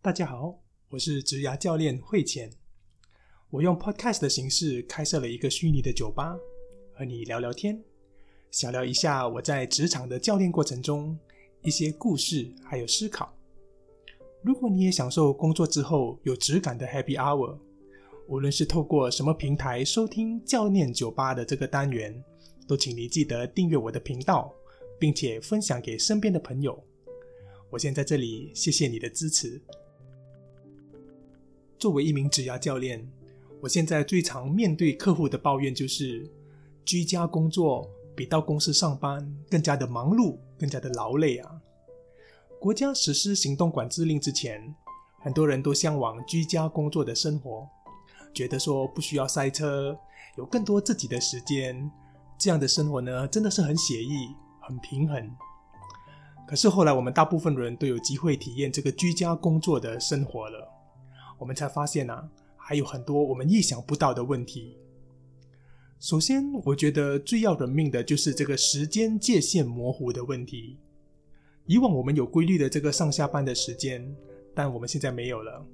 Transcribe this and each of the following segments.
大家好，我是职涯教练慧浅。我用 Podcast 的形式开设了一个虚拟的酒吧，和你聊聊天，小聊一下我在职场的教练过程中一些故事还有思考。如果你也享受工作之后有质感的 Happy Hour，无论是透过什么平台收听教练酒吧的这个单元，都请你记得订阅我的频道，并且分享给身边的朋友。我先在这里谢谢你的支持。作为一名职涯教练，我现在最常面对客户的抱怨就是，居家工作比到公司上班更加的忙碌，更加的劳累啊。国家实施行动管制令之前，很多人都向往居家工作的生活，觉得说不需要塞车，有更多自己的时间，这样的生活呢，真的是很写意、很平衡。可是后来，我们大部分人都有机会体验这个居家工作的生活了。我们才发现啊，还有很多我们意想不到的问题。首先，我觉得最要人命的就是这个时间界限模糊的问题。以往我们有规律的这个上下班的时间，但我们现在没有了。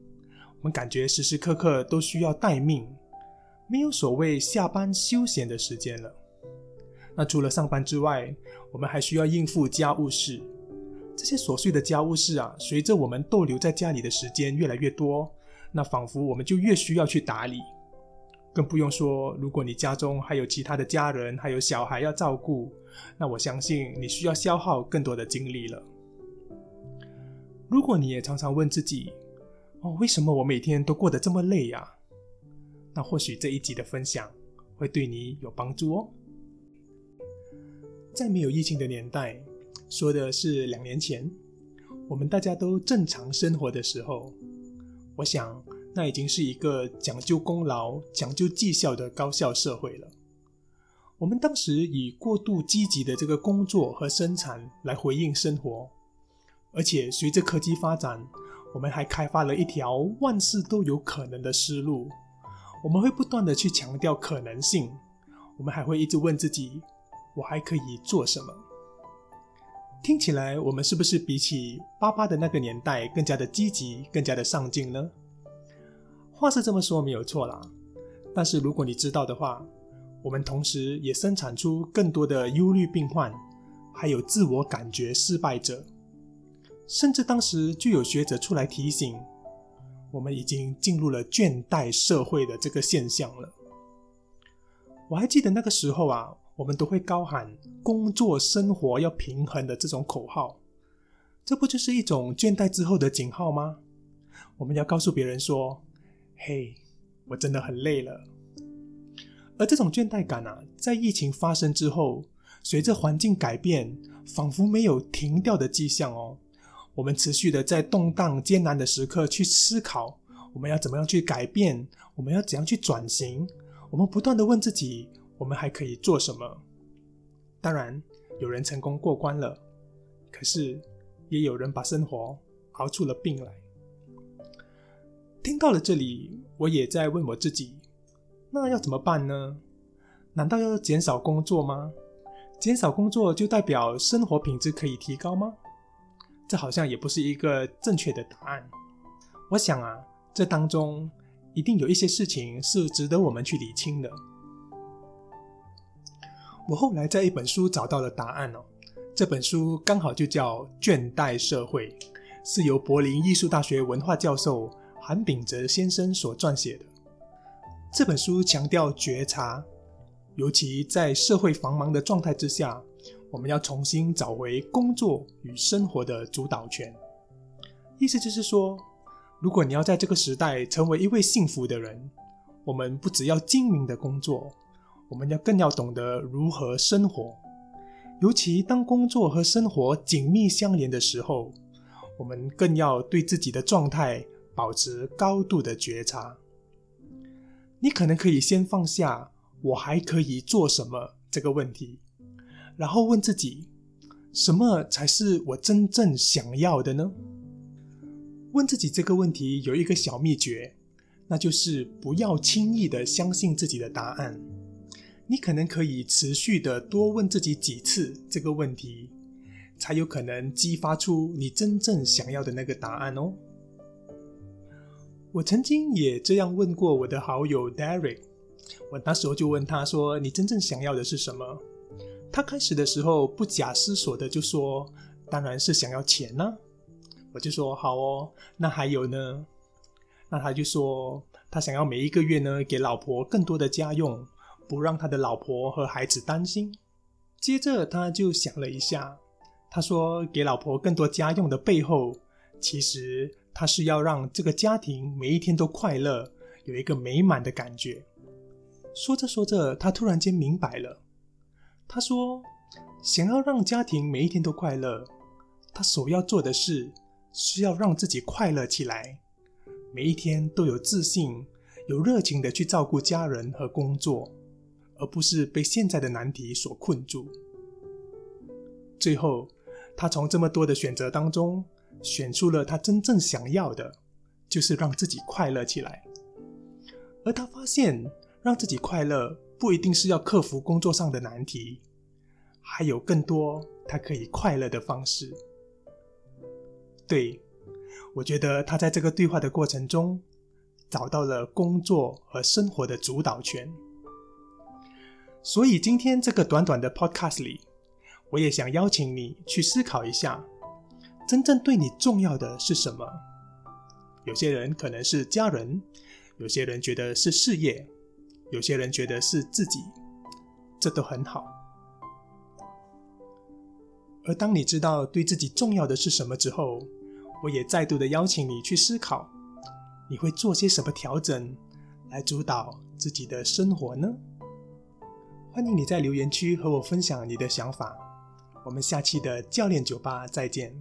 我们感觉时时刻刻都需要待命，没有所谓下班休闲的时间了。那除了上班之外，我们还需要应付家务事。这些琐碎的家务事啊，随着我们逗留在家里的时间越来越多。那仿佛我们就越需要去打理，更不用说，如果你家中还有其他的家人，还有小孩要照顾，那我相信你需要消耗更多的精力了。如果你也常常问自己，哦，为什么我每天都过得这么累呀？那或许这一集的分享会对你有帮助哦。在没有疫情的年代，说的是两年前，我们大家都正常生活的时候。我想，那已经是一个讲究功劳、讲究绩效的高效社会了。我们当时以过度积极的这个工作和生产来回应生活，而且随着科技发展，我们还开发了一条万事都有可能的思路。我们会不断的去强调可能性，我们还会一直问自己：我还可以做什么？听起来，我们是不是比起爸爸的那个年代更加的积极、更加的上进呢？话是这么说没有错啦，但是如果你知道的话，我们同时也生产出更多的忧虑病患，还有自我感觉失败者，甚至当时就有学者出来提醒，我们已经进入了倦怠社会的这个现象了。我还记得那个时候啊。我们都会高喊“工作生活要平衡”的这种口号，这不就是一种倦怠之后的警号吗？我们要告诉别人说：“嘿，我真的很累了。”而这种倦怠感啊，在疫情发生之后，随着环境改变，仿佛没有停掉的迹象哦。我们持续的在动荡艰难的时刻去思考，我们要怎么样去改变？我们要怎样去转型？我们不断的问自己。我们还可以做什么？当然，有人成功过关了，可是也有人把生活熬出了病来。听到了这里，我也在问我自己：那要怎么办呢？难道要减少工作吗？减少工作就代表生活品质可以提高吗？这好像也不是一个正确的答案。我想啊，这当中一定有一些事情是值得我们去理清的。我后来在一本书找到了答案哦，这本书刚好就叫《倦怠社会》，是由柏林艺术大学文化教授韩炳哲先生所撰写的。这本书强调觉察，尤其在社会繁忙的状态之下，我们要重新找回工作与生活的主导权。意思就是说，如果你要在这个时代成为一位幸福的人，我们不只要精明的工作。我们要更要懂得如何生活，尤其当工作和生活紧密相连的时候，我们更要对自己的状态保持高度的觉察。你可能可以先放下“我还可以做什么”这个问题，然后问自己：什么才是我真正想要的呢？问自己这个问题有一个小秘诀，那就是不要轻易的相信自己的答案。你可能可以持续的多问自己几次这个问题，才有可能激发出你真正想要的那个答案哦。我曾经也这样问过我的好友 Derek，我那时候就问他说：“你真正想要的是什么？”他开始的时候不假思索的就说：“当然是想要钱呢。”我就说：“好哦，那还有呢？”那他就说：“他想要每一个月呢给老婆更多的家用，不让他的老婆和孩子担心。”接着他就想了一下，他说：“给老婆更多家用的背后，其实……”他是要让这个家庭每一天都快乐，有一个美满的感觉。说着说着，他突然间明白了。他说：“想要让家庭每一天都快乐，他首要做的事是要让自己快乐起来，每一天都有自信、有热情的去照顾家人和工作，而不是被现在的难题所困住。”最后，他从这么多的选择当中。选出了他真正想要的，就是让自己快乐起来。而他发现，让自己快乐不一定是要克服工作上的难题，还有更多他可以快乐的方式。对，我觉得他在这个对话的过程中，找到了工作和生活的主导权。所以今天这个短短的 Podcast 里，我也想邀请你去思考一下。真正对你重要的是什么？有些人可能是家人，有些人觉得是事业，有些人觉得是自己，这都很好。而当你知道对自己重要的是什么之后，我也再度的邀请你去思考，你会做些什么调整来主导自己的生活呢？欢迎你在留言区和我分享你的想法。我们下期的教练酒吧再见。